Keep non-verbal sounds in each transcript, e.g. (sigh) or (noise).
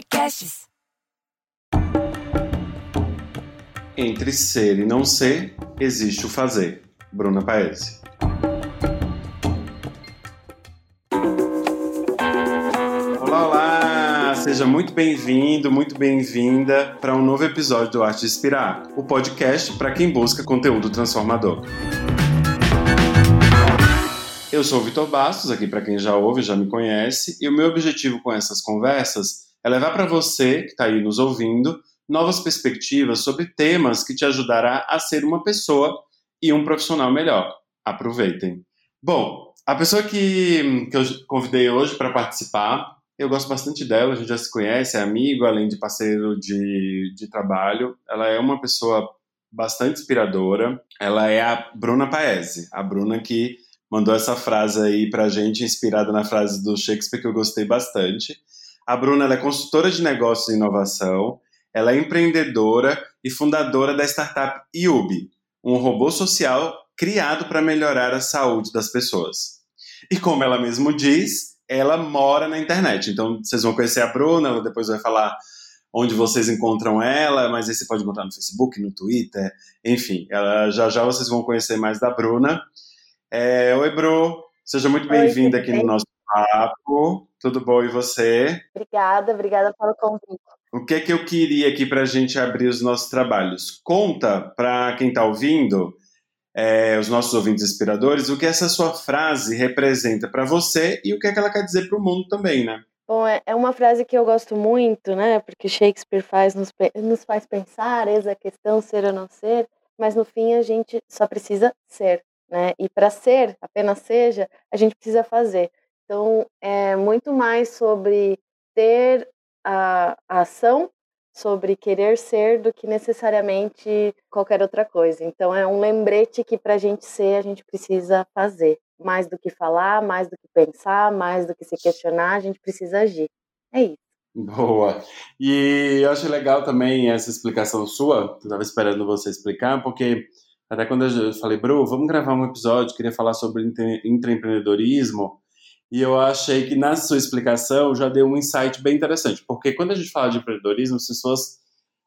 Podcasts. Entre ser e não ser, existe o fazer. Bruna Paese. Olá, olá! Seja muito bem-vindo, muito bem-vinda para um novo episódio do Arte de Inspirar, o podcast para quem busca conteúdo transformador. Eu sou o Vitor Bastos, aqui para quem já ouve, já me conhece, e o meu objetivo com essas conversas é levar para você que está aí nos ouvindo novas perspectivas sobre temas que te ajudará a ser uma pessoa e um profissional melhor. Aproveitem. Bom, a pessoa que, que eu convidei hoje para participar, eu gosto bastante dela, a gente já se conhece, é amigo, além de parceiro de, de trabalho. Ela é uma pessoa bastante inspiradora. Ela é a Bruna Paese, a Bruna que mandou essa frase aí pra gente, inspirada na frase do Shakespeare, que eu gostei bastante. A Bruna é consultora de negócios e inovação, ela é empreendedora e fundadora da startup Yubi, um robô social criado para melhorar a saúde das pessoas. E como ela mesmo diz, ela mora na internet. Então vocês vão conhecer a Bruna, ela depois vai falar onde vocês encontram ela, mas aí você pode encontrar no Facebook, no Twitter, enfim. Ela, já já vocês vão conhecer mais da Bruna. É, Oi, Bru. Seja muito bem-vinda aqui no nosso papo. Tudo bom e você? Obrigada, obrigada pelo convite. O que é que eu queria aqui para a gente abrir os nossos trabalhos? Conta para quem está ouvindo, é, os nossos ouvintes inspiradores, o que essa sua frase representa para você e o que, é que ela quer dizer para o mundo também, né? Bom, é, é uma frase que eu gosto muito, né? Porque Shakespeare faz nos, nos faz pensar, eis a questão ser ou não ser, mas no fim a gente só precisa ser né? E para ser, apenas seja, a gente precisa fazer. Então, é muito mais sobre ter a, ação, sobre querer ser, do que necessariamente qualquer outra coisa. Então, é um lembrete que para a gente ser, a gente precisa fazer. Mais do que falar, mais do que pensar, mais do que se questionar, a gente precisa agir. É isso. Boa. E eu acho legal também essa explicação sua, eu estava esperando você explicar, porque até quando eu falei, bro, vamos gravar um episódio, queria falar sobre intraempreendedorismo, e eu achei que na sua explicação já deu um insight bem interessante, porque quando a gente fala de empreendedorismo, as pessoas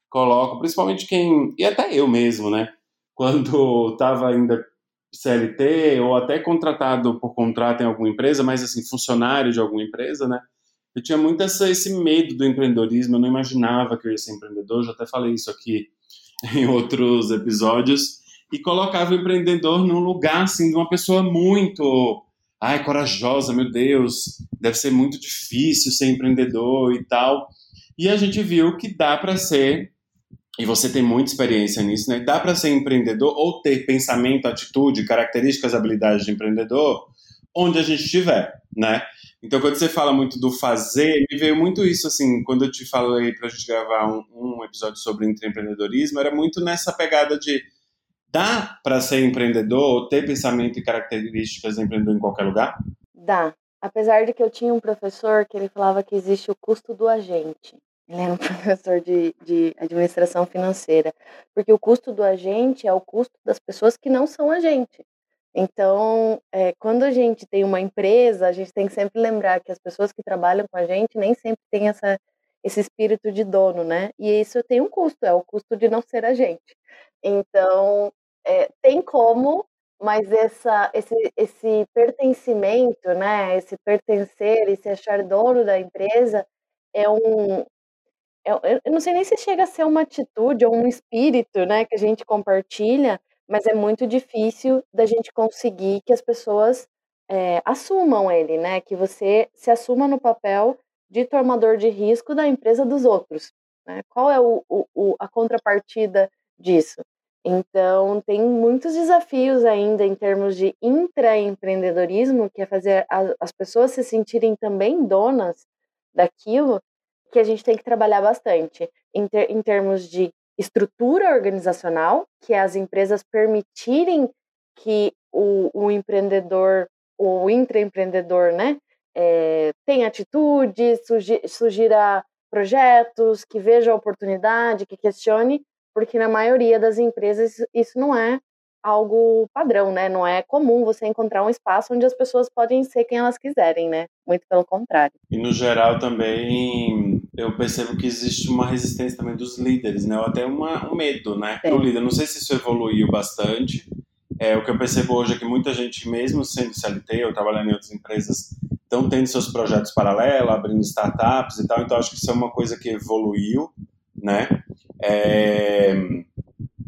colocam, principalmente quem, e até eu mesmo, né, (laughs) quando estava ainda CLT ou até contratado por contrato em alguma empresa, mas assim, funcionário de alguma empresa, né, eu tinha muito essa, esse medo do empreendedorismo, eu não imaginava que eu ia ser empreendedor, já até falei isso aqui (laughs) em outros episódios, e colocava o empreendedor num lugar assim de uma pessoa muito, ai, corajosa, meu Deus, deve ser muito difícil ser empreendedor e tal. E a gente viu que dá para ser e você tem muita experiência nisso, né? Dá para ser empreendedor ou ter pensamento, atitude, características, habilidades de empreendedor onde a gente estiver, né? Então, quando você fala muito do fazer, me veio muito isso, assim, quando eu te falei para a gente gravar um, um episódio sobre empreendedorismo, era muito nessa pegada de Dá para ser empreendedor, ter pensamento e características de empreendedor em qualquer lugar? Dá. Apesar de que eu tinha um professor que ele falava que existe o custo do agente. Ele era um (laughs) professor de, de administração financeira. Porque o custo do agente é o custo das pessoas que não são agente. Então, é, quando a gente tem uma empresa, a gente tem que sempre lembrar que as pessoas que trabalham com a gente nem sempre têm essa, esse espírito de dono, né? E isso tem um custo, é o custo de não ser agente. Então, é, tem como, mas essa, esse, esse pertencimento, né, esse pertencer, esse achar dono da empresa é um. É, eu não sei nem se chega a ser uma atitude ou um espírito né, que a gente compartilha, mas é muito difícil da gente conseguir que as pessoas é, assumam ele, né? Que você se assuma no papel de tomador de risco da empresa dos outros. Né? Qual é o, o, a contrapartida disso? Então, tem muitos desafios ainda em termos de intraempreendedorismo, que é fazer as pessoas se sentirem também donas daquilo, que a gente tem que trabalhar bastante. Em, ter, em termos de estrutura organizacional, que é as empresas permitirem que o, o empreendedor, o intraempreendedor, né, é, tenha atitude, sugira projetos, que veja a oportunidade, que questione, porque na maioria das empresas isso não é algo padrão, né? Não é comum você encontrar um espaço onde as pessoas podem ser quem elas quiserem, né? Muito pelo contrário. E no geral também eu percebo que existe uma resistência também dos líderes, né? Ou até uma, um medo, né? Do líder. Não sei se isso evoluiu bastante. É, o que eu percebo hoje é que muita gente, mesmo sendo CLT ou trabalhando em outras empresas, estão tendo seus projetos paralelos, abrindo startups e tal. Então acho que isso é uma coisa que evoluiu, né? É,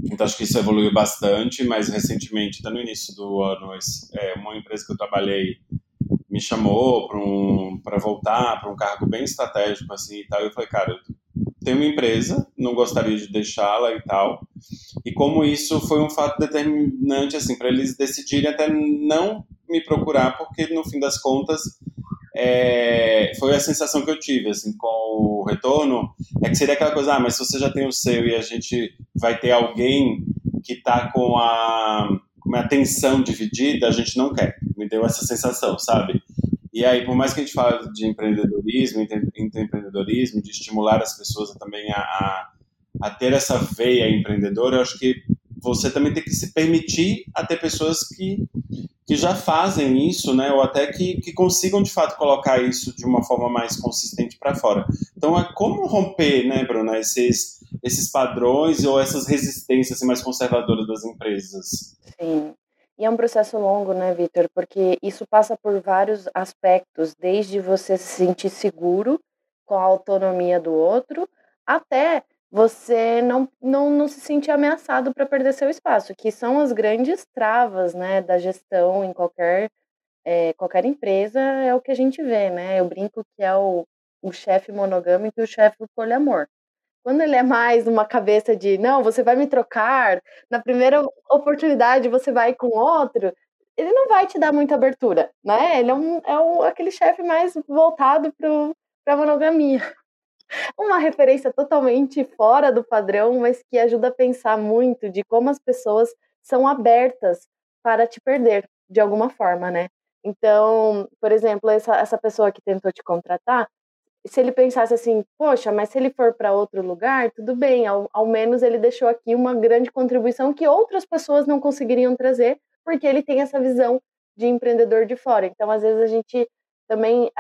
então acho que isso evoluiu bastante, mas recentemente, até no início do ano, é, uma empresa que eu trabalhei me chamou para um, voltar para um cargo bem estratégico assim e tal. E eu falei, cara, eu tenho uma empresa, não gostaria de deixá-la e tal. E como isso foi um fato determinante assim para eles decidirem até não me procurar, porque no fim das contas é, foi a sensação que eu tive assim com o retorno é que seria aquela coisa ah mas se você já tem o seu e a gente vai ter alguém que está com a, com a atenção dividida a gente não quer. Me deu essa sensação sabe? E aí por mais que a gente fale de empreendedorismo empreendedorismo de estimular as pessoas também a, a, a ter essa veia empreendedora eu acho que você também tem que se permitir a ter pessoas que que já fazem isso, né, ou até que, que consigam de fato colocar isso de uma forma mais consistente para fora. Então, é como romper, né, Bruna, esses, esses padrões ou essas resistências assim, mais conservadoras das empresas? Sim. E é um processo longo, né, Vitor? Porque isso passa por vários aspectos, desde você se sentir seguro com a autonomia do outro, até você não, não, não se sentir ameaçado para perder seu espaço, que são as grandes travas né, da gestão em qualquer, é, qualquer empresa, é o que a gente vê, né? Eu brinco que é o, o chefe monogâmico e o chefe poliamor. Quando ele é mais uma cabeça de, não, você vai me trocar, na primeira oportunidade você vai com outro, ele não vai te dar muita abertura, né? Ele é, um, é um, aquele chefe mais voltado para a monogamia uma referência totalmente fora do padrão, mas que ajuda a pensar muito de como as pessoas são abertas para te perder de alguma forma, né? Então, por exemplo, essa, essa pessoa que tentou te contratar, se ele pensasse assim, poxa, mas se ele for para outro lugar, tudo bem, ao, ao menos ele deixou aqui uma grande contribuição que outras pessoas não conseguiriam trazer, porque ele tem essa visão de empreendedor de fora. Então, às vezes a gente também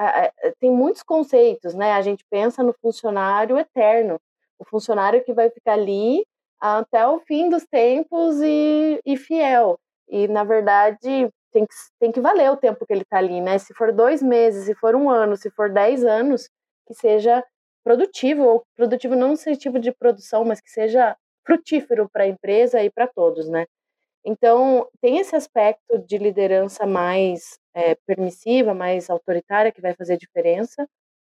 tem muitos conceitos, né? A gente pensa no funcionário eterno, o funcionário que vai ficar ali até o fim dos tempos e, e fiel. E, na verdade, tem que, tem que valer o tempo que ele está ali, né? Se for dois meses, se for um ano, se for dez anos, que seja produtivo, ou produtivo não no sentido de produção, mas que seja frutífero para a empresa e para todos, né? Então, tem esse aspecto de liderança mais é, permissiva, mais autoritária, que vai fazer diferença.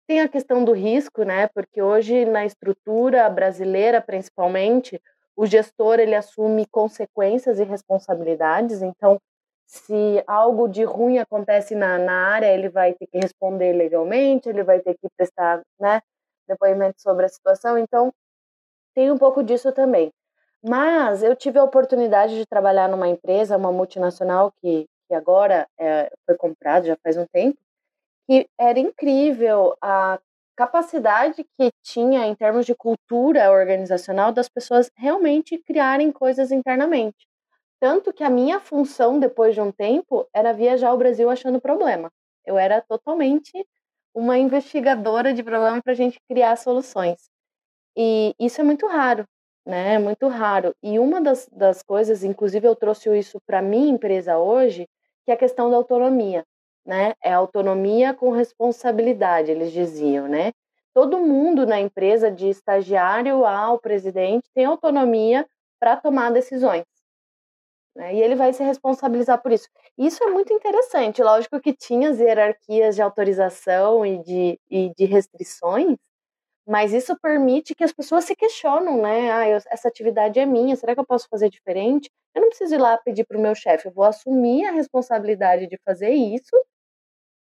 Tem a questão do risco, né? Porque hoje, na estrutura brasileira, principalmente, o gestor ele assume consequências e responsabilidades. Então, se algo de ruim acontece na, na área, ele vai ter que responder legalmente, ele vai ter que prestar né, depoimento sobre a situação. Então, tem um pouco disso também. Mas eu tive a oportunidade de trabalhar numa empresa, uma multinacional que, que agora é, foi comprada já faz um tempo, que era incrível a capacidade que tinha em termos de cultura organizacional das pessoas realmente criarem coisas internamente. Tanto que a minha função depois de um tempo era viajar ao Brasil achando problema. Eu era totalmente uma investigadora de problema para a gente criar soluções. E isso é muito raro né? É muito raro. E uma das, das coisas, inclusive eu trouxe isso para minha empresa hoje, que é a questão da autonomia, né? É autonomia com responsabilidade, eles diziam, né? Todo mundo na empresa, de estagiário ao presidente, tem autonomia para tomar decisões. Né? E ele vai se responsabilizar por isso. Isso é muito interessante. Lógico que tinha as hierarquias de autorização e de, e de restrições, mas isso permite que as pessoas se questionam, né? Ah, eu, essa atividade é minha, será que eu posso fazer diferente? Eu não preciso ir lá pedir para o meu chefe, eu vou assumir a responsabilidade de fazer isso,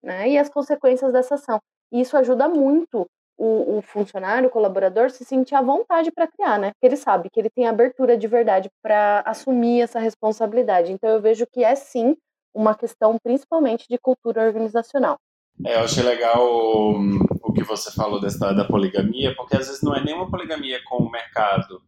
né? E as consequências dessa ação. E isso ajuda muito o, o funcionário, o colaborador, se sentir à vontade para criar, né? Porque ele sabe que ele tem abertura de verdade para assumir essa responsabilidade. Então eu vejo que é sim uma questão principalmente de cultura organizacional. É, eu achei legal o, o que você falou história da poligamia, porque às vezes não é nenhuma poligamia com o mercado,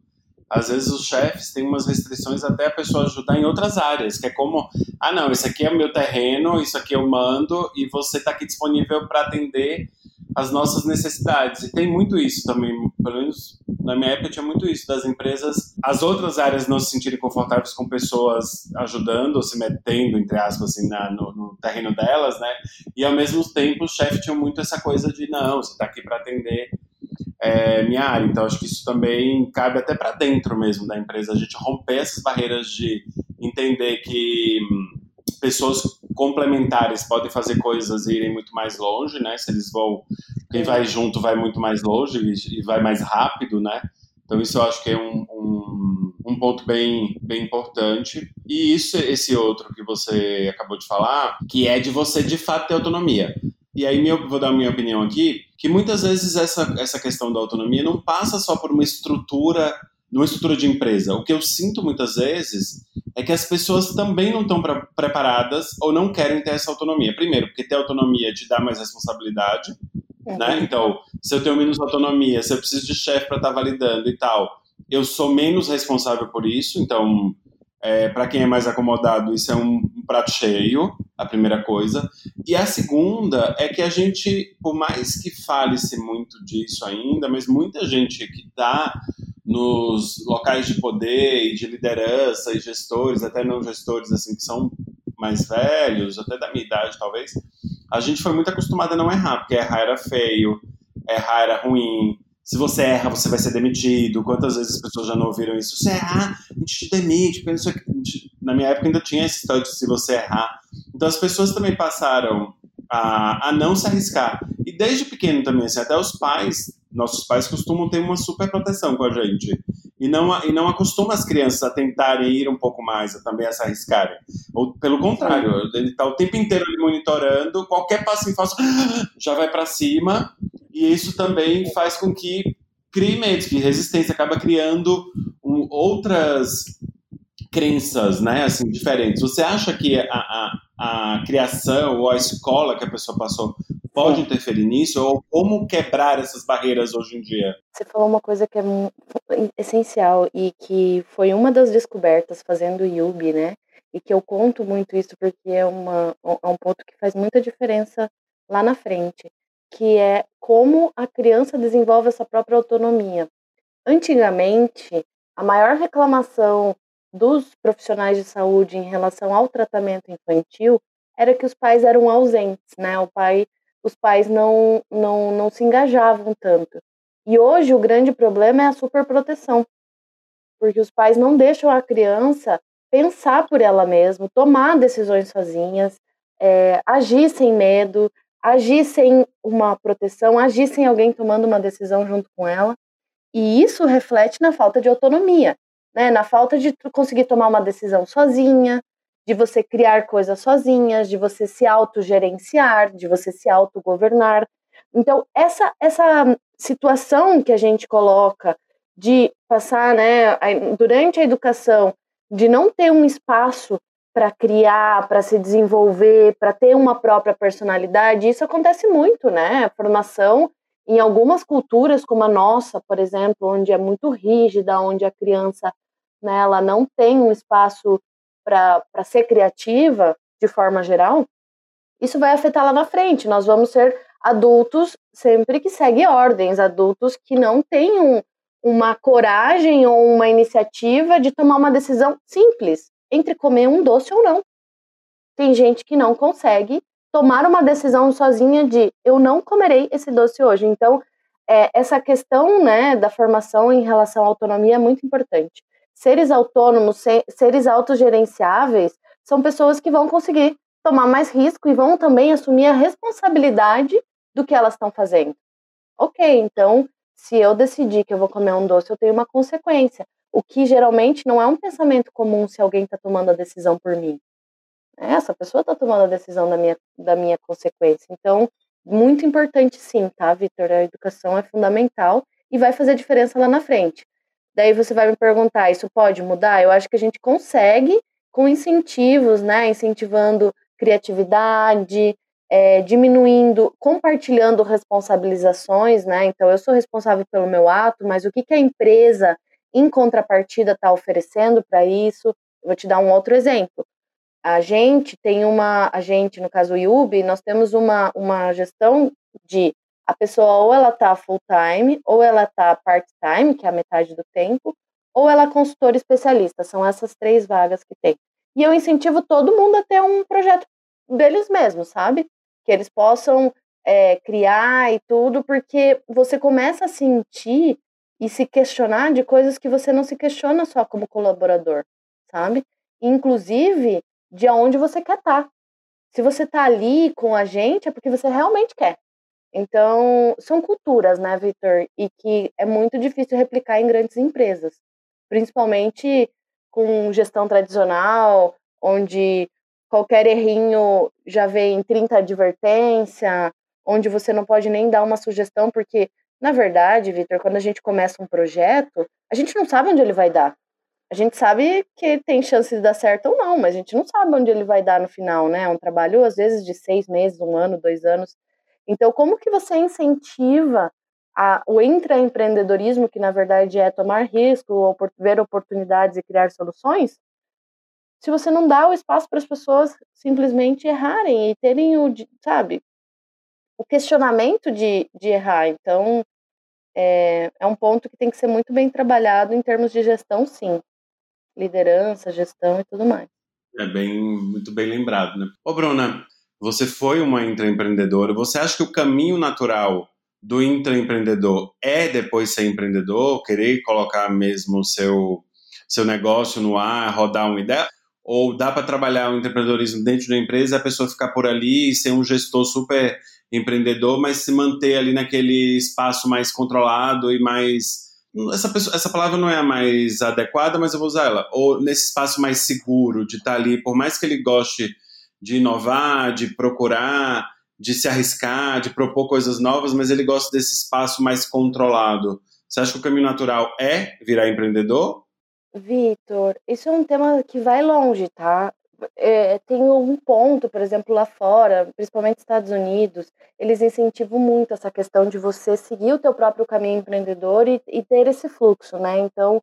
às vezes os chefes têm umas restrições até a pessoa ajudar em outras áreas, que é como, ah não, esse aqui é o meu terreno, isso aqui eu mando e você está aqui disponível para atender as nossas necessidades. E tem muito isso também, pelo menos na minha época tinha muito isso, das empresas, as outras áreas não se sentirem confortáveis com pessoas ajudando ou se metendo, entre aspas, assim, na, no, no, terreno delas, né? E ao mesmo tempo o chefe tinha muito essa coisa de, não, você está aqui para atender é, minha área. Então, acho que isso também cabe até para dentro mesmo da empresa, a gente romper essas barreiras de entender que hum, pessoas complementares podem fazer coisas e irem muito mais longe, né? Se eles vão, quem vai junto vai muito mais longe e vai mais rápido, né? Então isso eu acho que é um, um, um, ponto bem, bem importante. E isso, esse outro que você acabou de falar, que é de você de fato ter autonomia. E aí eu vou dar a minha opinião aqui, que muitas vezes essa, essa questão da autonomia não passa só por uma estrutura numa estrutura de empresa. O que eu sinto muitas vezes é que as pessoas também não estão pra, preparadas ou não querem ter essa autonomia. Primeiro, porque ter autonomia te dá mais responsabilidade, uhum. né? Então, se eu tenho menos autonomia, se eu preciso de chefe para estar tá validando e tal, eu sou menos responsável por isso. Então, é, para quem é mais acomodado, isso é um, um prato cheio, a primeira coisa. E a segunda é que a gente, por mais que fale-se muito disso ainda, mas muita gente que está nos locais de poder e de liderança e gestores, até não gestores assim que são mais velhos, até da minha idade talvez, a gente foi muito acostumado a não errar, porque errar era feio, errar era ruim. Se você erra, você vai ser demitido. Quantas vezes as pessoas já não ouviram isso? Se errar, a gente te demite. Na minha época ainda tinha esse história de se você errar. Então as pessoas também passaram a, a não se arriscar. E desde pequeno também, assim, até os pais nossos pais costumam ter uma super proteção com a gente. E não, e não acostuma as crianças a tentarem ir um pouco mais, a também a se arriscarem. Ou pelo contrário, ele está o tempo inteiro monitorando, qualquer passo em falso (gasps) já vai para cima, e isso também faz com que crie medo, que resistência acaba criando um, outras crenças, né, assim, diferentes. Você acha que a, a, a criação ou a escola que a pessoa passou pode interferir nisso ou como quebrar essas barreiras hoje em dia? Você falou uma coisa que é essencial e que foi uma das descobertas fazendo o Yubi, né? E que eu conto muito isso porque é, uma, é um ponto que faz muita diferença lá na frente, que é como a criança desenvolve essa própria autonomia. Antigamente, a maior reclamação dos profissionais de saúde em relação ao tratamento infantil era que os pais eram ausentes, né? O pai os pais não, não, não se engajavam tanto. E hoje o grande problema é a superproteção, porque os pais não deixam a criança pensar por ela mesma, tomar decisões sozinhas, é, agir sem medo, agir sem uma proteção, agir sem alguém tomando uma decisão junto com ela. E isso reflete na falta de autonomia, né? na falta de conseguir tomar uma decisão sozinha, de você criar coisas sozinhas, de você se autogerenciar, de você se autogovernar. Então, essa, essa situação que a gente coloca de passar, né, durante a educação, de não ter um espaço para criar, para se desenvolver, para ter uma própria personalidade, isso acontece muito, né? A formação em algumas culturas, como a nossa, por exemplo, onde é muito rígida, onde a criança né, ela não tem um espaço para ser criativa, de forma geral, isso vai afetar lá na frente. Nós vamos ser adultos sempre que seguem ordens, adultos que não têm um, uma coragem ou uma iniciativa de tomar uma decisão simples entre comer um doce ou não. Tem gente que não consegue tomar uma decisão sozinha de eu não comerei esse doce hoje. Então, é, essa questão né, da formação em relação à autonomia é muito importante seres autônomos, seres autogerenciáveis, são pessoas que vão conseguir tomar mais risco e vão também assumir a responsabilidade do que elas estão fazendo. Ok, então, se eu decidir que eu vou comer um doce, eu tenho uma consequência. O que geralmente não é um pensamento comum se alguém está tomando a decisão por mim. É, essa pessoa está tomando a decisão da minha, da minha consequência. Então, muito importante sim, tá, Vitor? A educação é fundamental e vai fazer diferença lá na frente. Daí você vai me perguntar, isso pode mudar? Eu acho que a gente consegue com incentivos, né? Incentivando criatividade, é, diminuindo, compartilhando responsabilizações, né? Então eu sou responsável pelo meu ato, mas o que, que a empresa em contrapartida, está oferecendo para isso. Eu vou te dar um outro exemplo. A gente tem uma, a gente, no caso o IUB, nós temos uma, uma gestão de a pessoa ou ela está full time, ou ela está part time, que é a metade do tempo, ou ela é consultora especialista. São essas três vagas que tem. E eu incentivo todo mundo a ter um projeto deles mesmos, sabe? Que eles possam é, criar e tudo, porque você começa a sentir e se questionar de coisas que você não se questiona só como colaborador, sabe? Inclusive de onde você quer estar. Tá. Se você está ali com a gente, é porque você realmente quer. Então, são culturas, né, Victor? E que é muito difícil replicar em grandes empresas, principalmente com gestão tradicional, onde qualquer errinho já vem 30 advertência, onde você não pode nem dar uma sugestão, porque, na verdade, Vitor, quando a gente começa um projeto, a gente não sabe onde ele vai dar. A gente sabe que tem chance de dar certo ou não, mas a gente não sabe onde ele vai dar no final, né? É um trabalho, às vezes, de seis meses, um ano, dois anos. Então, como que você incentiva a, o intraempreendedorismo, que na verdade é tomar risco, ver oportunidades e criar soluções, se você não dá o espaço para as pessoas simplesmente errarem e terem o, sabe, o questionamento de, de errar. Então, é, é um ponto que tem que ser muito bem trabalhado em termos de gestão, sim. Liderança, gestão e tudo mais. É bem, muito bem lembrado, né? Ô, Bruna, você foi uma intraempreendedora. Você acha que o caminho natural do intraempreendedor é depois ser empreendedor, querer colocar mesmo seu, seu negócio no ar, rodar uma ideia? Ou dá para trabalhar o empreendedorismo dentro da empresa, a pessoa ficar por ali e ser um gestor super empreendedor, mas se manter ali naquele espaço mais controlado e mais. Essa, pessoa, essa palavra não é a mais adequada, mas eu vou usar ela. Ou nesse espaço mais seguro, de estar ali, por mais que ele goste de inovar, de procurar, de se arriscar, de propor coisas novas, mas ele gosta desse espaço mais controlado. Você acha que o caminho natural é virar empreendedor? Vitor, isso é um tema que vai longe, tá? É, tem um ponto, por exemplo, lá fora, principalmente nos Estados Unidos, eles incentivam muito essa questão de você seguir o teu próprio caminho empreendedor e, e ter esse fluxo, né? Então,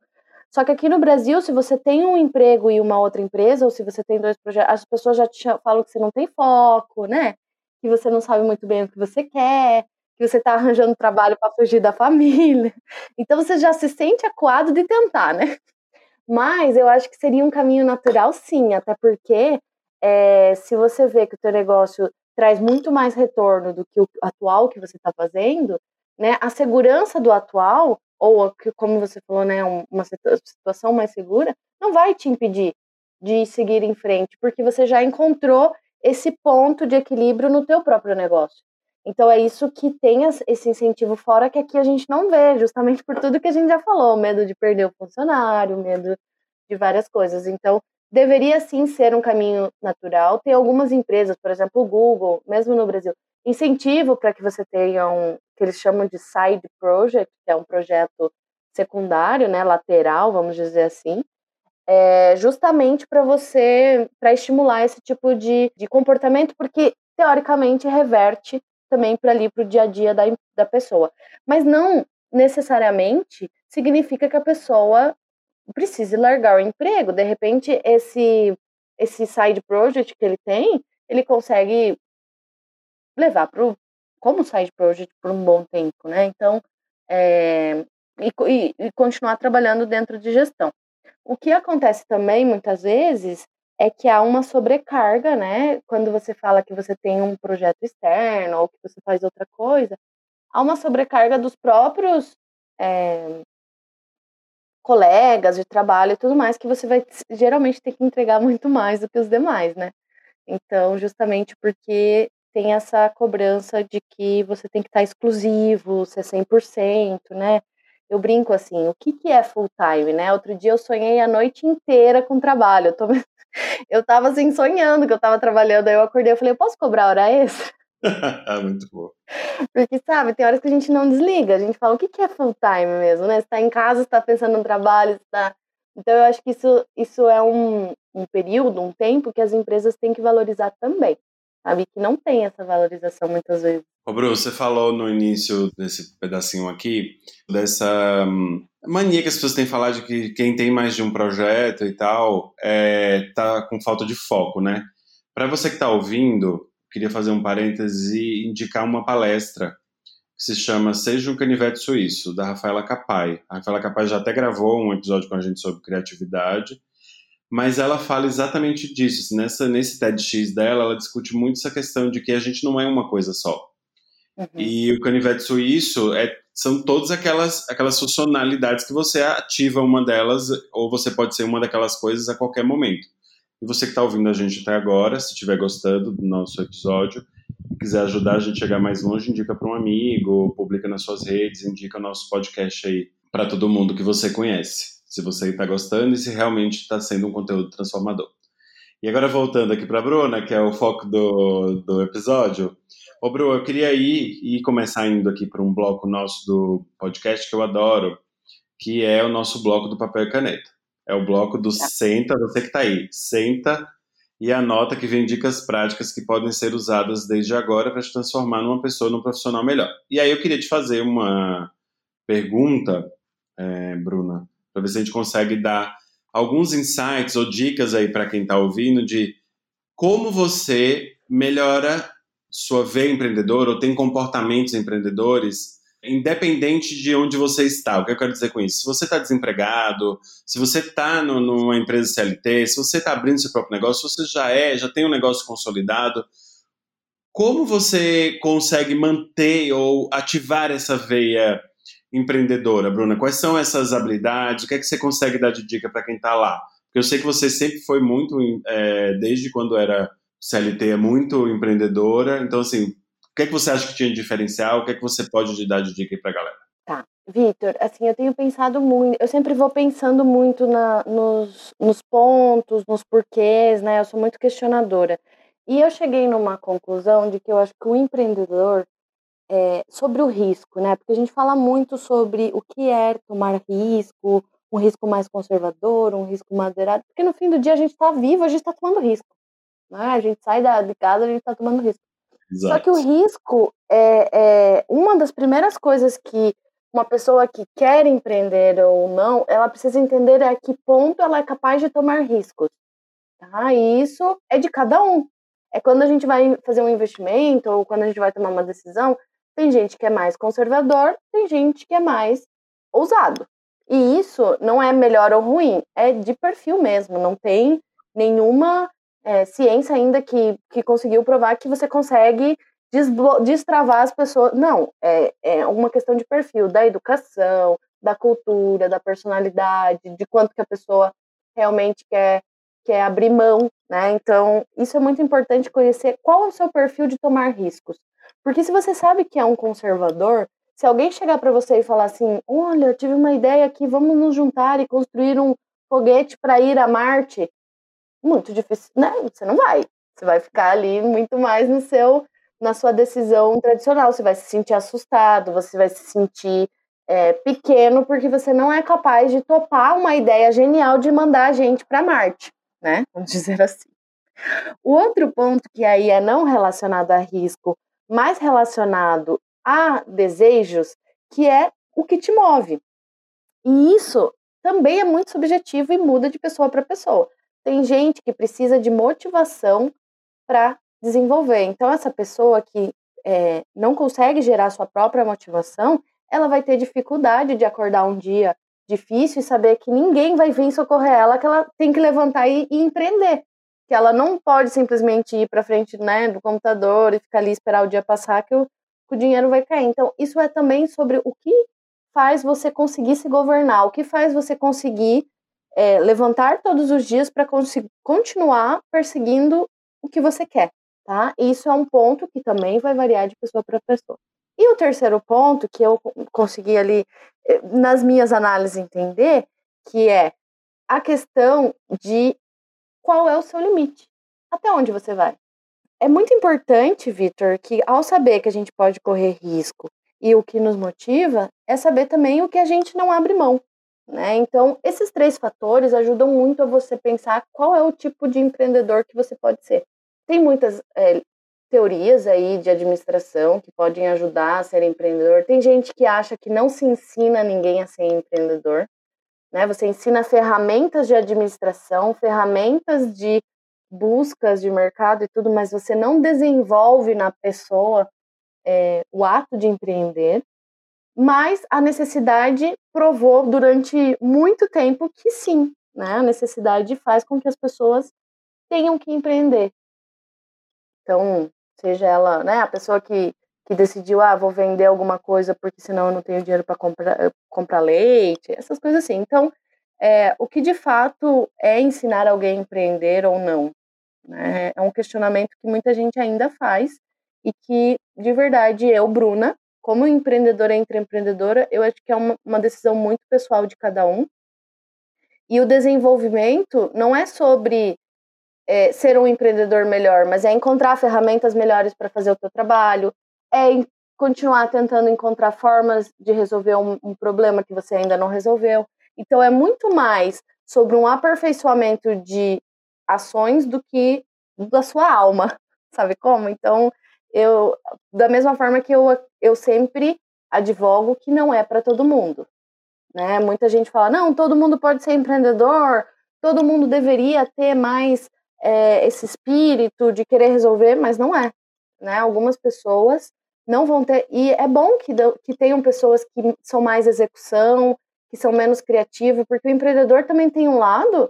só que aqui no Brasil, se você tem um emprego e uma outra empresa, ou se você tem dois projetos, as pessoas já te falam que você não tem foco, né? Que você não sabe muito bem o que você quer, que você está arranjando trabalho para fugir da família. (laughs) Então você já se sente acuado de tentar, né? Mas eu acho que seria um caminho natural, sim, até porque é, se você vê que o teu negócio traz muito mais retorno do que o atual que você está fazendo, né? A segurança do atual ou como você falou, né, uma situação mais segura, não vai te impedir de seguir em frente, porque você já encontrou esse ponto de equilíbrio no teu próprio negócio. Então é isso que tem esse incentivo fora que aqui a gente não vê, justamente por tudo que a gente já falou, medo de perder o funcionário, medo de várias coisas. Então, deveria sim ser um caminho natural. Tem algumas empresas, por exemplo, o Google, mesmo no Brasil, incentivo para que você tenha um que eles chamam de side project, que é um projeto secundário, né, lateral, vamos dizer assim, é justamente para você, para estimular esse tipo de, de comportamento, porque teoricamente reverte também para ali para o dia a dia da, da pessoa. Mas não necessariamente significa que a pessoa precise largar o emprego. De repente, esse, esse side project que ele tem, ele consegue levar para como side project por um bom tempo, né? Então, é, e, e, continuar trabalhando dentro de gestão. O que acontece também muitas vezes é que há uma sobrecarga, né? Quando você fala que você tem um projeto externo ou que você faz outra coisa, há uma sobrecarga dos próprios é, colegas de trabalho e tudo mais, que você vai geralmente ter que entregar (laughs) muito mais do que os demais, né? Então, justamente porque tem essa cobrança de que você tem que estar exclusivo, ser 100%, né? Eu brinco assim, o que, que é full time, né? Outro dia eu sonhei a noite inteira com trabalho. Eu, tô... (laughs) eu tava assim, sonhando que eu tava trabalhando, aí eu acordei e falei, eu posso cobrar hora extra? (laughs) Muito bom. Porque, sabe, tem horas que a gente não desliga, a gente fala, o que, que é full time mesmo, né? Você tá em casa, você tá pensando no trabalho, você tá... Então, eu acho que isso, isso é um, um período, um tempo que as empresas têm que valorizar também sabe? Que não tem essa valorização muitas vezes. Ô, Bruno, você falou no início desse pedacinho aqui dessa hum, mania que as pessoas têm de falar de que quem tem mais de um projeto e tal é, tá com falta de foco, né? Para você que está ouvindo, queria fazer um parêntese e indicar uma palestra que se chama Seja um Canivete Suíço, da Rafaela Capai. A Rafaela Capai já até gravou um episódio com a gente sobre criatividade, mas ela fala exatamente disso. Nessa, nesse TEDx dela, ela discute muito essa questão de que a gente não é uma coisa só. Uhum. E o canivete suíço é, são todas aquelas, aquelas funcionalidades que você ativa uma delas, ou você pode ser uma daquelas coisas a qualquer momento. E você que está ouvindo a gente até agora, se estiver gostando do nosso episódio, e quiser ajudar a gente a chegar mais longe, indica para um amigo, publica nas suas redes, indica nosso podcast aí para todo mundo que você conhece. Se você está gostando e se realmente está sendo um conteúdo transformador. E agora voltando aqui para a Bruna, que é o foco do, do episódio, Ô, Bru, eu queria ir e começar indo aqui para um bloco nosso do podcast que eu adoro, que é o nosso bloco do papel e caneta. É o bloco do tá. senta, você que está aí, senta e anota que vem dicas práticas que podem ser usadas desde agora para te transformar numa pessoa, num profissional melhor. E aí eu queria te fazer uma pergunta, é, Bruna, para ver se a gente consegue dar alguns insights ou dicas aí para quem está ouvindo de como você melhora sua veia empreendedora ou tem comportamentos empreendedores, independente de onde você está. O que eu quero dizer com isso? Se você está desempregado, se você está numa empresa CLT, se você está abrindo seu próprio negócio, se você já é, já tem um negócio consolidado, como você consegue manter ou ativar essa veia empreendedora, Bruna? Quais são essas habilidades? O que é que você consegue dar de dica para quem está lá? Porque eu sei que você sempre foi muito, é, desde quando era CLT é muito empreendedora, então assim, o que é que você acha que tinha de diferencial? O que é que você pode dar de dica aí pra galera? Tá, Vitor, assim, eu tenho pensado muito, eu sempre vou pensando muito na, nos, nos pontos, nos porquês, né? Eu sou muito questionadora. E eu cheguei numa conclusão de que eu acho que o empreendedor é, sobre o risco, né? Porque a gente fala muito sobre o que é tomar risco, um risco mais conservador, um risco moderado, porque no fim do dia a gente está vivo, a gente está tomando risco. Né? A gente sai da, de casa, a gente está tomando risco. Exato. Só que o risco é, é uma das primeiras coisas que uma pessoa que quer empreender ou não, ela precisa entender a que ponto ela é capaz de tomar riscos. Tá? E isso é de cada um. É quando a gente vai fazer um investimento ou quando a gente vai tomar uma decisão, tem gente que é mais conservador, tem gente que é mais ousado. E isso não é melhor ou ruim, é de perfil mesmo, não tem nenhuma é, ciência ainda que, que conseguiu provar que você consegue destravar as pessoas. Não, é, é uma questão de perfil, da educação, da cultura, da personalidade, de quanto que a pessoa realmente quer, quer abrir mão, né? Então, isso é muito importante conhecer qual é o seu perfil de tomar riscos. Porque se você sabe que é um conservador, se alguém chegar para você e falar assim: olha, eu tive uma ideia aqui, vamos nos juntar e construir um foguete para ir a Marte muito difícil, né? Você não vai. Você vai ficar ali muito mais no seu, na sua decisão tradicional. Você vai se sentir assustado, você vai se sentir é, pequeno porque você não é capaz de topar uma ideia genial de mandar a gente para Marte, né? Vamos dizer assim. O outro ponto que aí é não relacionado a risco, mas relacionado a desejos, que é o que te move. E isso também é muito subjetivo e muda de pessoa para pessoa. Tem gente que precisa de motivação para desenvolver. Então, essa pessoa que é, não consegue gerar sua própria motivação, ela vai ter dificuldade de acordar um dia difícil e saber que ninguém vai vir socorrer ela, que ela tem que levantar e, e empreender. Que ela não pode simplesmente ir para frente né, do computador e ficar ali esperar o dia passar que o, que o dinheiro vai cair. Então, isso é também sobre o que faz você conseguir se governar, o que faz você conseguir é, levantar todos os dias para continuar perseguindo o que você quer, tá? E isso é um ponto que também vai variar de pessoa para pessoa. E o terceiro ponto que eu consegui ali eh, nas minhas análises entender, que é a questão de qual é o seu limite, até onde você vai. É muito importante, Vitor, que ao saber que a gente pode correr risco e o que nos motiva, é saber também o que a gente não abre mão. Né? Então, esses três fatores ajudam muito a você pensar qual é o tipo de empreendedor que você pode ser. Tem muitas é, teorias aí de administração que podem ajudar a ser empreendedor. Tem gente que acha que não se ensina ninguém a ser empreendedor, né? Você ensina ferramentas de administração, ferramentas de buscas de mercado e tudo, mas você não desenvolve na pessoa é, o ato de empreender. Mas a necessidade provou durante muito tempo que sim, né? A necessidade faz com que as pessoas tenham que empreender. Então, seja ela, né, a pessoa que, que decidiu, ah, vou vender alguma coisa porque senão eu não tenho dinheiro para comprar, eh, comprar leite, essas coisas assim. Então, é, o que de fato é ensinar alguém a empreender ou não? Né? É um questionamento que muita gente ainda faz e que, de verdade, eu, Bruna, como empreendedora entre empreendedora, eu acho que é uma, uma decisão muito pessoal de cada um. E o desenvolvimento não é sobre é, ser um empreendedor melhor, mas é encontrar ferramentas melhores para fazer o teu trabalho, é continuar tentando encontrar formas de resolver um, um problema que você ainda não resolveu. Então é muito mais sobre um aperfeiçoamento de ações do que da sua alma, (laughs) sabe como? Então eu, da mesma forma que eu, eu sempre advogo que não é para todo mundo. Né? Muita gente fala, não, todo mundo pode ser empreendedor, todo mundo deveria ter mais é, esse espírito de querer resolver, mas não é. Né? Algumas pessoas não vão ter. E é bom que, que tenham pessoas que são mais execução, que são menos criativos, porque o empreendedor também tem um lado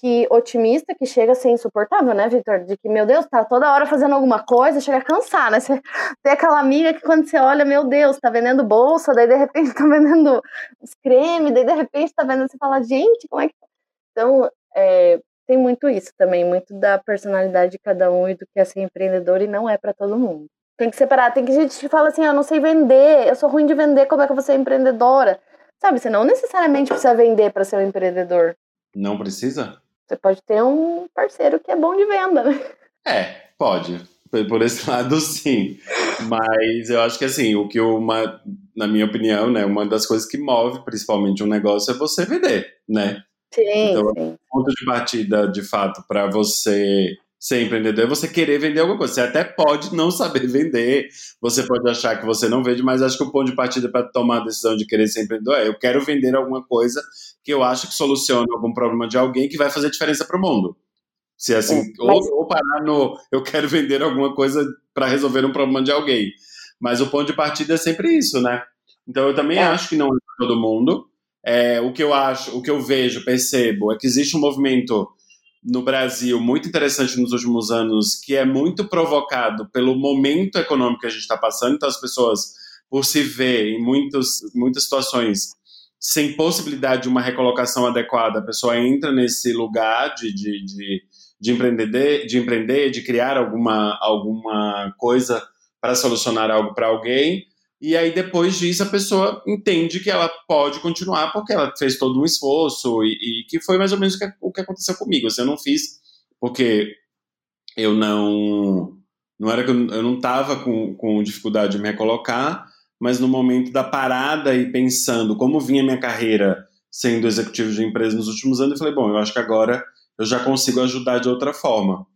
que otimista que chega a ser insuportável, né, Vitor? De que, meu Deus, tá toda hora fazendo alguma coisa, chega a cansar, né? Você (laughs) tem aquela amiga que quando você olha, meu Deus, tá vendendo bolsa, daí de repente (laughs) tá vendendo os cremes, daí de repente tá vendendo, você fala, gente, como é que. Então, é, tem muito isso também, muito da personalidade de cada um e do que é ser empreendedor e não é para todo mundo. Tem que separar, tem que gente que fala assim, ah, eu não sei vender, eu sou ruim de vender, como é que eu vou ser empreendedora? Sabe, você não necessariamente precisa vender para ser um empreendedor. Não precisa? Você pode ter um parceiro que é bom de venda, né? É, pode. Por esse (laughs) lado, sim. Mas eu acho que, assim, o que uma, na minha opinião, né, uma das coisas que move principalmente um negócio é você vender, né? Sim, então, sim. o ponto de partida, de fato, para você ser empreendedor é você querer vender alguma coisa. Você até pode não saber (laughs) vender, você pode achar que você não vende, mas acho que o ponto de partida para tomar a decisão de querer ser empreendedor é eu quero vender alguma coisa que eu acho que soluciona algum problema de alguém que vai fazer diferença para o mundo. Se é assim, é, mas... ou, ou, parar no eu quero (laughs) vender alguma coisa para resolver um problema de alguém. Mas o ponto de partida é sempre isso, né? Então eu também é. acho que não é para todo mundo. É, o que eu acho, o que eu vejo, percebo, é que existe um movimento no Brasil muito interessante nos últimos anos, que é muito provocado pelo momento econômico que a gente está passando. Então, as pessoas, por se ver em muitos, muitas situações sem possibilidade de uma recolocação adequada, a pessoa entra nesse lugar de, de, de, de empreender, de empreender, de criar alguma, alguma coisa para solucionar algo para alguém. E aí, depois disso, a pessoa entende que ela pode continuar porque ela fez todo um esforço e, e que foi mais ou menos o que, o que aconteceu comigo. Assim, eu não fiz porque eu não. Não era que eu, eu não estava com, com dificuldade de me recolocar, mas no momento da parada e pensando como vinha minha carreira sendo executivo de empresa nos últimos anos, eu falei, bom, eu acho que agora eu já consigo ajudar de outra forma.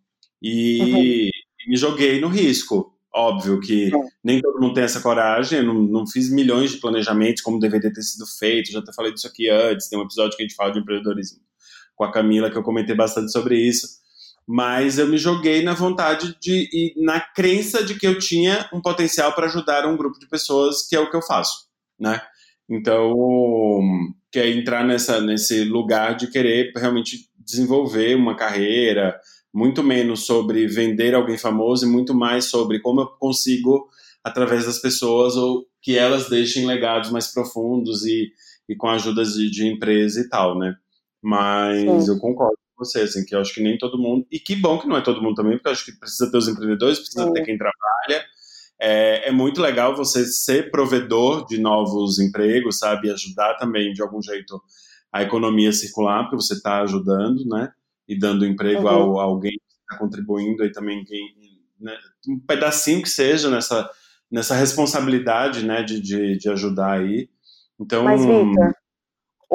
E, uhum. e me joguei no risco. Óbvio que é. nem todo mundo tem essa coragem, eu não, não fiz milhões de planejamentos como deveria ter sido feito, já até falei disso aqui antes, tem um episódio que a gente fala de empreendedorismo com a Camila, que eu comentei bastante sobre isso, mas eu me joguei na vontade de e na crença de que eu tinha um potencial para ajudar um grupo de pessoas, que é o que eu faço, né? Então, que é entrar nessa, nesse lugar de querer realmente desenvolver uma carreira, muito menos sobre vender alguém famoso e muito mais sobre como eu consigo, através das pessoas, ou que elas deixem legados mais profundos e, e com ajudas de, de empresa e tal, né? Mas Sim. eu concordo com você, assim, que eu acho que nem todo mundo, e que bom que não é todo mundo também, porque eu acho que precisa ter os empreendedores, precisa Sim. ter quem trabalha. É, é, muito legal você ser provedor de novos empregos, sabe? Ajudar também, de algum jeito, a economia circular, porque você está ajudando, né? E dando emprego uhum. ao, a alguém que está contribuindo aí também quem, né, um pedacinho que seja nessa, nessa responsabilidade né, de, de, de ajudar aí. Então, Mas, Victor,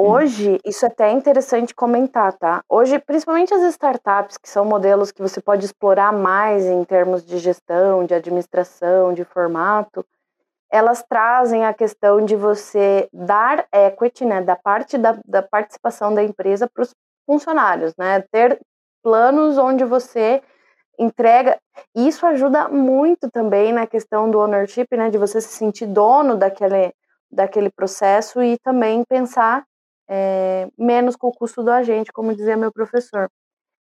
Hoje, isso é até interessante comentar, tá? Hoje, principalmente as startups, que são modelos que você pode explorar mais em termos de gestão, de administração, de formato, elas trazem a questão de você dar equity, né, da parte da, da participação da empresa para os funcionários, né? Ter planos onde você entrega. Isso ajuda muito também na questão do ownership, né, de você se sentir dono daquele, daquele processo e também pensar é, menos com o custo do agente, como dizia meu professor.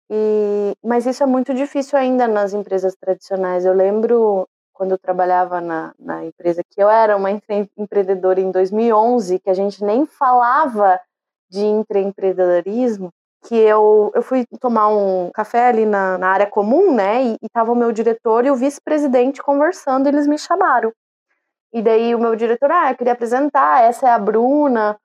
E, mas isso é muito difícil ainda nas empresas tradicionais. Eu lembro quando eu trabalhava na, na empresa que eu era uma empreendedora em 2011, que a gente nem falava de intraempreendedorismo, que eu, eu fui tomar um café ali na, na área comum, né? E, estava o meu diretor e o vice-presidente conversando, e eles me chamaram. E daí o meu diretor, ah, eu queria apresentar, essa é a Bruna.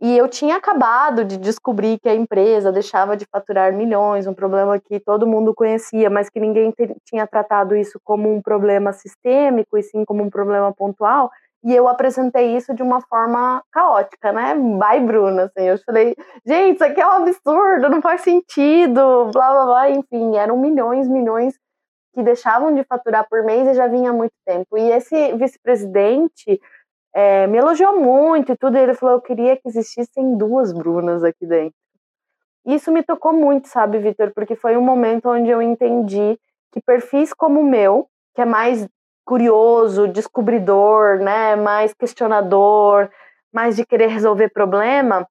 E eu tinha acabado de descobrir que a empresa deixava de faturar milhões, um problema que todo mundo conhecia, mas que ninguém tinha tratado isso como um problema sistêmico e sim como um problema pontual. E eu apresentei isso de uma forma caótica, né? Vai, Bruna, assim. Eu falei, gente, isso aqui é um absurdo, não faz sentido, blá, blá, blá. Enfim, eram milhões, milhões que deixavam de faturar por mês e já vinha há muito tempo. E esse vice-presidente é, me elogiou muito e tudo. E ele falou, eu queria que existissem duas Brunas aqui dentro. Isso me tocou muito, sabe, Vitor? Porque foi um momento onde eu entendi que perfis como o meu, que é mais curioso, descobridor, né, mais questionador, mais de querer resolver problema,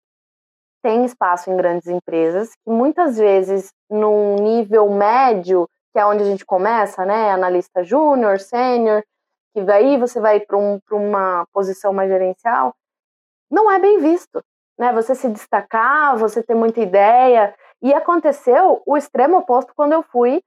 tem espaço em grandes empresas, que muitas vezes num nível médio, que é onde a gente começa, né, analista júnior, sênior, que daí você vai para um, uma posição mais gerencial, não é bem visto, né? Você se destacar, você ter muita ideia. E aconteceu o extremo oposto quando eu fui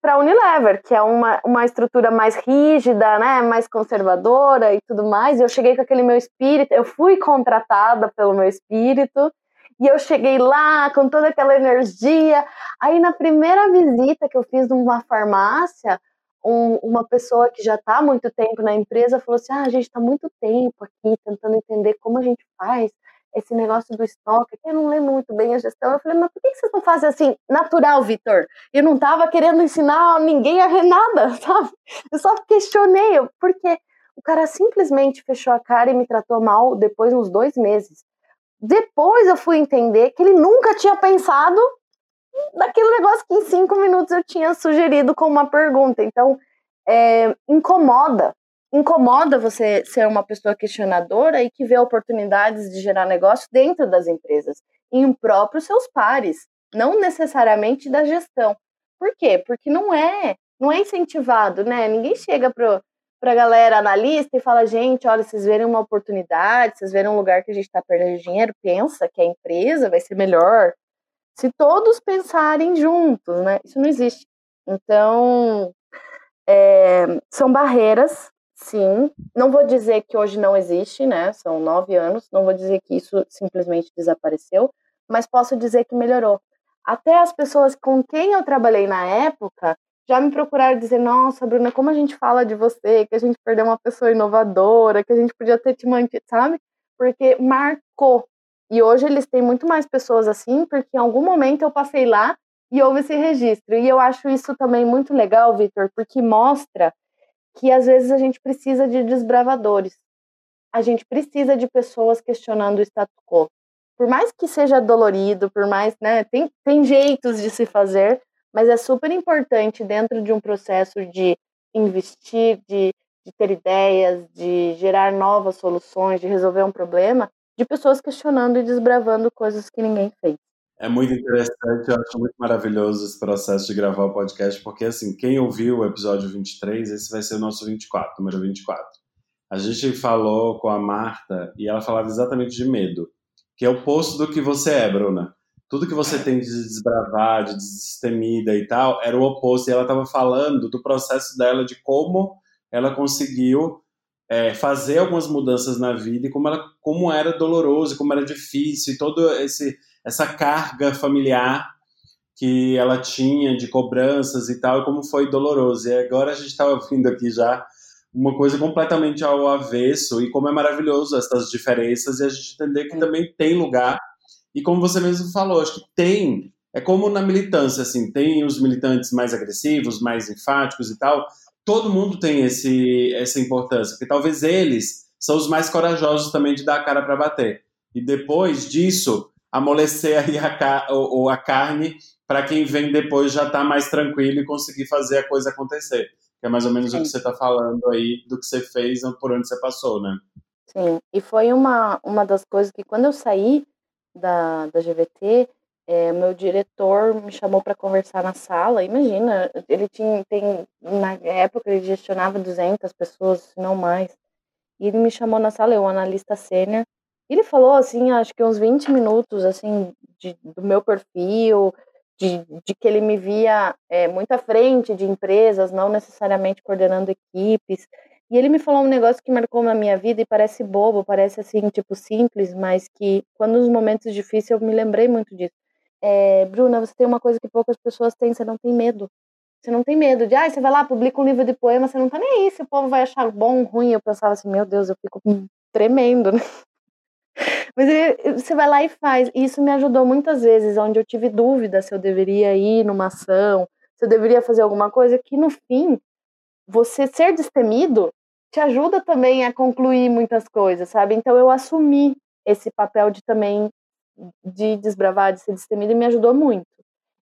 para a Unilever, que é uma, uma estrutura mais rígida, né, mais conservadora e tudo mais. E eu cheguei com aquele meu espírito, eu fui contratada pelo meu espírito, e eu cheguei lá com toda aquela energia. Aí, na primeira visita que eu fiz numa farmácia, um, uma pessoa que já está há muito tempo na empresa falou assim: ah, a gente está muito tempo aqui tentando entender como a gente faz esse negócio do estoque, que eu não lembro muito bem a gestão. Eu falei, mas por que vocês não fazem assim, natural, Vitor? Eu não estava querendo ensinar ninguém a nada, (laughs) sabe? Eu só questionei, porque o cara simplesmente fechou a cara e me tratou mal depois de uns dois meses. Depois eu fui entender que ele nunca tinha pensado naquele negócio que em cinco minutos eu tinha sugerido com uma pergunta. Então, é, incomoda incomoda você ser uma pessoa questionadora e que vê oportunidades de gerar negócio dentro das empresas, em próprios seus pares, não necessariamente da gestão. Por quê? Porque não é, não é incentivado, né? Ninguém chega para para a galera analista e fala, gente, olha, vocês verem uma oportunidade, vocês verem um lugar que a gente está perdendo dinheiro, pensa que a empresa vai ser melhor. Se todos pensarem juntos, né? Isso não existe. Então, é, são barreiras Sim, não vou dizer que hoje não existe, né? São nove anos, não vou dizer que isso simplesmente desapareceu, mas posso dizer que melhorou. Até as pessoas com quem eu trabalhei na época já me procuraram dizer: Nossa, Bruna, como a gente fala de você, que a gente perdeu uma pessoa inovadora, que a gente podia ter te mantido, sabe? Porque marcou. E hoje eles têm muito mais pessoas assim, porque em algum momento eu passei lá e houve esse registro. E eu acho isso também muito legal, Vitor, porque mostra que às vezes a gente precisa de desbravadores. A gente precisa de pessoas questionando o status quo. Por mais que seja dolorido, por mais, né, tem, tem jeitos de se fazer, mas é super importante dentro de um processo de investir, de, de ter ideias, de gerar novas soluções, de resolver um problema, de pessoas questionando e desbravando coisas que ninguém fez. É muito interessante, eu acho muito maravilhoso esse processo de gravar o podcast, porque assim, quem ouviu o episódio 23, esse vai ser o nosso 24, número 24. A gente falou com a Marta e ela falava exatamente de medo, que é o oposto do que você é, Bruna. Tudo que você tem de desbravar, de destemida e tal, era o oposto. E ela estava falando do processo dela, de como ela conseguiu é, fazer algumas mudanças na vida e como, ela, como era doloroso, como era difícil, e todo esse essa carga familiar que ela tinha de cobranças e tal, e como foi doloroso. E agora a gente estava ouvindo aqui já uma coisa completamente ao avesso, e como é maravilhoso essas diferenças, e a gente entender que também tem lugar E como você mesmo falou, acho que tem, é como na militância, assim, tem os militantes mais agressivos, mais enfáticos e tal. Todo mundo tem esse, essa importância, porque talvez eles são os mais corajosos também de dar a cara para bater. E depois disso, amolecer aí a, ou, a carne para quem vem depois já estar tá mais tranquilo e conseguir fazer a coisa acontecer. Que é mais ou menos Sim. o que você está falando aí, do que você fez, por onde você passou, né? Sim, e foi uma, uma das coisas que quando eu saí da, da GVT, é, meu diretor me chamou para conversar na sala. Imagina, ele tinha, tem, na época ele gestionava 200 pessoas, se não mais. E ele me chamou na sala, eu, analista sênior. Ele falou, assim, acho que uns 20 minutos, assim, de, do meu perfil, de, de que ele me via é, muito à frente de empresas, não necessariamente coordenando equipes. E ele me falou um negócio que marcou na minha vida e parece bobo, parece assim, tipo, simples, mas que quando nos momentos difíceis eu me lembrei muito disso. É, Bruna, você tem uma coisa que poucas pessoas têm, você não tem medo. Você não tem medo de, ah, você vai lá, publica um livro de poema, você não tá nem aí se o povo vai achar bom, ruim. Eu pensava assim, meu Deus, eu fico tremendo, né? Mas você vai lá e faz. E isso me ajudou muitas vezes, onde eu tive dúvida se eu deveria ir numa ação, se eu deveria fazer alguma coisa, que no fim, você ser destemido te ajuda também a concluir muitas coisas, sabe? Então eu assumi esse papel de também de desbravar, de ser destemido, e me ajudou muito.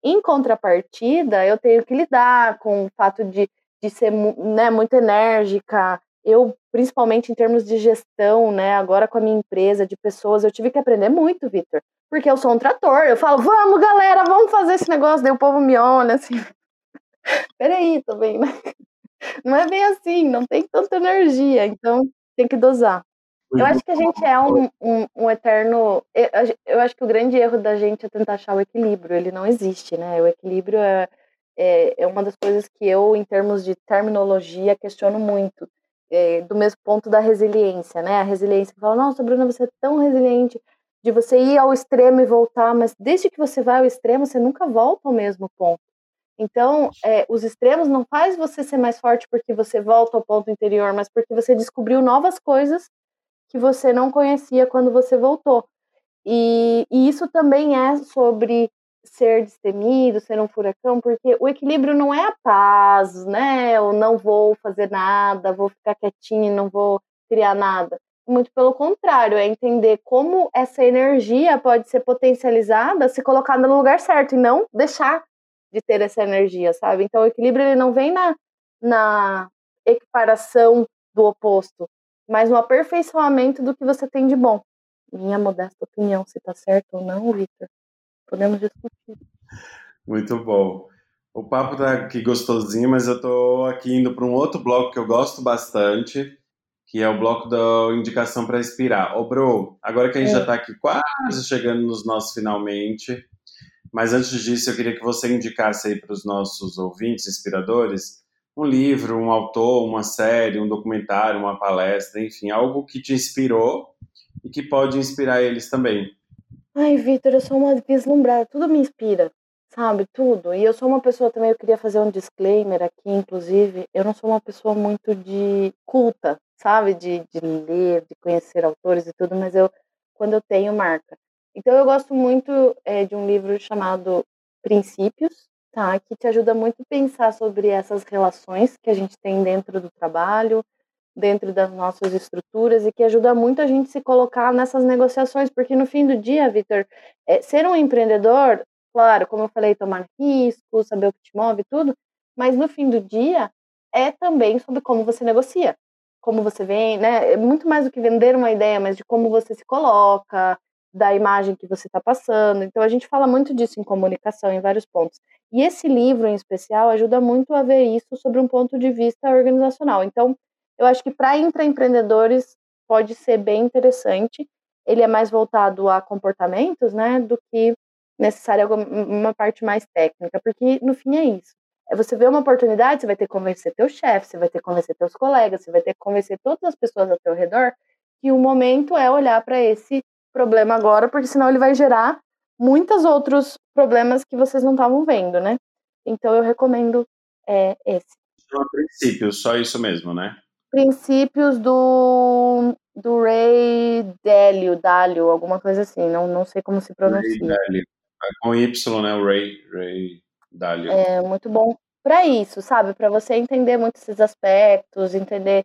Em contrapartida, eu tenho que lidar com o fato de, de ser né, muito enérgica. Eu, principalmente em termos de gestão, né, agora com a minha empresa, de pessoas, eu tive que aprender muito, Vitor. Porque eu sou um trator. Eu falo, vamos, galera, vamos fazer esse negócio. Daí o povo me olha assim. (laughs) Peraí, também, né? (laughs) Não é bem assim, não tem tanta energia. Então, tem que dosar. Eu acho que a gente é um, um, um, eterno. Eu acho que o grande erro da gente é tentar achar o equilíbrio. Ele não existe, né? O equilíbrio é, é, é uma das coisas que eu, em termos de terminologia, questiono muito. É, do mesmo ponto da resiliência, né? A resiliência fala, nossa, Bruna, você é tão resiliente de você ir ao extremo e voltar, mas desde que você vai ao extremo, você nunca volta ao mesmo ponto. Então, é, os extremos não faz você ser mais forte porque você volta ao ponto interior, mas porque você descobriu novas coisas que você não conhecia quando você voltou. E, e isso também é sobre ser destemido, ser um furacão, porque o equilíbrio não é a paz, né? Eu não vou fazer nada, vou ficar quietinho, não vou criar nada. Muito pelo contrário, é entender como essa energia pode ser potencializada se colocada no lugar certo e não deixar de ter essa energia, sabe? Então o equilíbrio ele não vem na, na equiparação do oposto, mas no aperfeiçoamento do que você tem de bom. Minha modesta opinião, se está certo ou não, Victor, podemos discutir. Muito bom. O papo tá aqui gostosinho, mas eu tô aqui indo para um outro bloco que eu gosto bastante, que é o bloco da indicação para inspirar. Ô, Bro, agora que a gente é. já está aqui quase chegando nos nossos finalmente, mas antes disso eu queria que você indicasse aí para os nossos ouvintes, inspiradores, um livro, um autor, uma série, um documentário, uma palestra, enfim, algo que te inspirou e que pode inspirar eles também. Ai, Vitor, eu sou uma vislumbrada, tudo me inspira, sabe? Tudo. E eu sou uma pessoa também, eu queria fazer um disclaimer aqui, inclusive, eu não sou uma pessoa muito de culta, sabe? De, de ler, de conhecer autores e tudo, mas eu, quando eu tenho, marca. Então eu gosto muito é, de um livro chamado Princípios, tá? Que te ajuda muito a pensar sobre essas relações que a gente tem dentro do trabalho, dentro das nossas estruturas e que ajuda muito a gente se colocar nessas negociações, porque no fim do dia, Vitor, é, ser um empreendedor, claro, como eu falei, tomar risco, saber o que te move, tudo, mas no fim do dia é também sobre como você negocia, como você vem, né? É muito mais do que vender uma ideia, mas de como você se coloca, da imagem que você está passando. Então a gente fala muito disso em comunicação, em vários pontos. E esse livro, em especial, ajuda muito a ver isso sobre um ponto de vista organizacional. Então, eu acho que para intraempreendedores pode ser bem interessante. Ele é mais voltado a comportamentos, né, do que necessário uma parte mais técnica, porque no fim é isso. É você vê uma oportunidade, você vai ter que convencer teu chefe, você vai ter que convencer teus colegas, você vai ter que convencer todas as pessoas ao teu redor que o momento é olhar para esse problema agora, porque senão ele vai gerar muitos outros problemas que vocês não estavam vendo, né? Então eu recomendo é, esse. São princípios, só isso mesmo, né? Princípios do, do Ray Délio, Dálio, alguma coisa assim, não, não sei como se pronuncia. Ray Dalio. É com Y, né? O Ray, Ray Dalio. É muito bom para isso, sabe? Para você entender muito esses aspectos, entender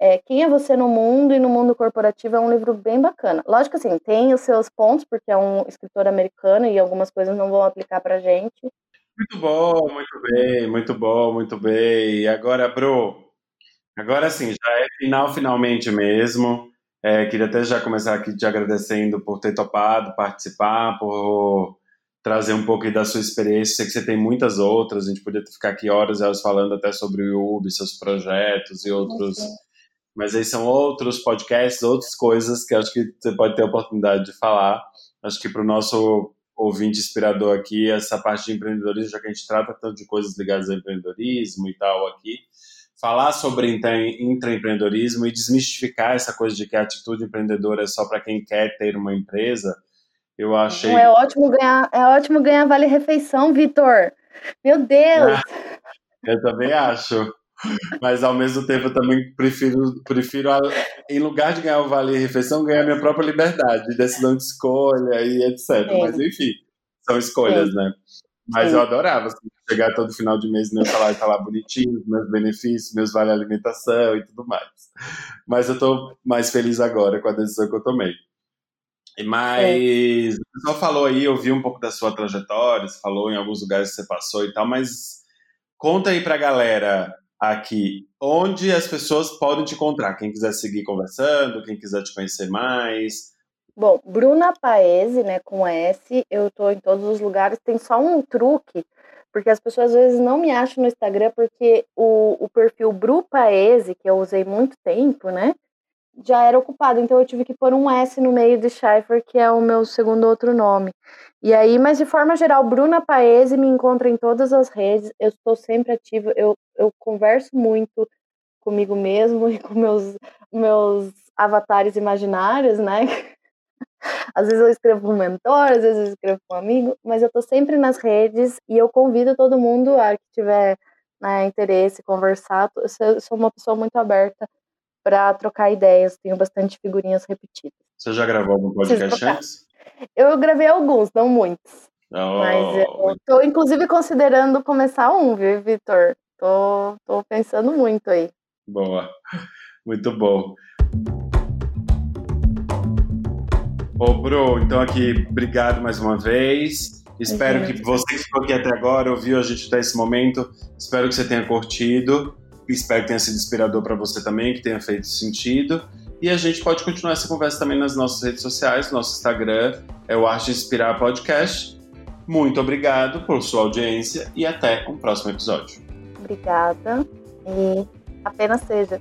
é, quem é você no mundo e no mundo corporativo é um livro bem bacana. Lógico assim, tem os seus pontos, porque é um escritor americano e algumas coisas não vão aplicar pra gente. Muito bom, muito bem, muito bom, muito bem. E agora, Bro, agora sim, já é final finalmente mesmo. É, queria até já começar aqui te agradecendo por ter topado participar, por trazer um pouco da sua experiência. Sei que você tem muitas outras, a gente podia ficar aqui horas e horas falando até sobre o Ubi, seus projetos e outros. Mas aí são outros podcasts, outras coisas que acho que você pode ter a oportunidade de falar. Acho que para o nosso ouvinte inspirador aqui, essa parte de empreendedorismo, já que a gente trata tanto de coisas ligadas ao empreendedorismo e tal aqui, falar sobre intraempreendedorismo e desmistificar essa coisa de que a atitude empreendedora é só para quem quer ter uma empresa, eu achei. é ótimo ganhar, é ótimo ganhar vale refeição, Vitor. Meu Deus. eu também acho. Mas ao mesmo tempo eu também prefiro, prefiro em lugar de ganhar o vale refeição, ganhar minha própria liberdade, decisão de escolha e etc. Sim. Mas enfim, são escolhas, Sim. né? Mas Sim. eu adorava assim, chegar todo final de mês meu salário estar tá lá bonitinho, meus benefícios, meus vale alimentação e tudo mais. Mas eu estou mais feliz agora com a decisão que eu tomei. Mas é. o pessoal falou aí, eu vi um pouco da sua trajetória, você falou em alguns lugares que você passou e tal, mas conta aí pra galera aqui onde as pessoas podem te encontrar, quem quiser seguir conversando, quem quiser te conhecer mais. Bom, Bruna Paese, né, com S, eu tô em todos os lugares, tem só um truque, porque as pessoas às vezes não me acham no Instagram, porque o, o perfil Bru Paese, que eu usei muito tempo, né, já era ocupado, então eu tive que pôr um S no meio de Schaefer, que é o meu segundo outro nome. E aí, mas de forma geral, Bruna Paese me encontra em todas as redes, eu estou sempre ativa, eu, eu converso muito comigo mesmo (laughs) e com meus, meus avatares imaginários, né? Às vezes eu escrevo um mentor, às vezes eu escrevo um amigo, mas eu estou sempre nas redes e eu convido todo mundo a que tiver né, interesse, conversar. Eu sou uma pessoa muito aberta para trocar ideias. Tenho bastante figurinhas repetidas. Você já gravou algum podcast antes? Eu gravei alguns, não muitos. Oh, mas eu estou, inclusive, considerando começar um, viu, Vitor? Tô, tô pensando muito aí. Boa, (laughs) muito bom. Ô, Bro, então aqui, obrigado mais uma vez. Espero que você que ficou aqui até agora, ouviu a gente até esse momento, espero que você tenha curtido. Espero que tenha sido inspirador para você também, que tenha feito sentido. E a gente pode continuar essa conversa também nas nossas redes sociais. Nosso Instagram é o Arte Inspirar Podcast. Muito obrigado por sua audiência e até um próximo episódio. Obrigada e apenas seja.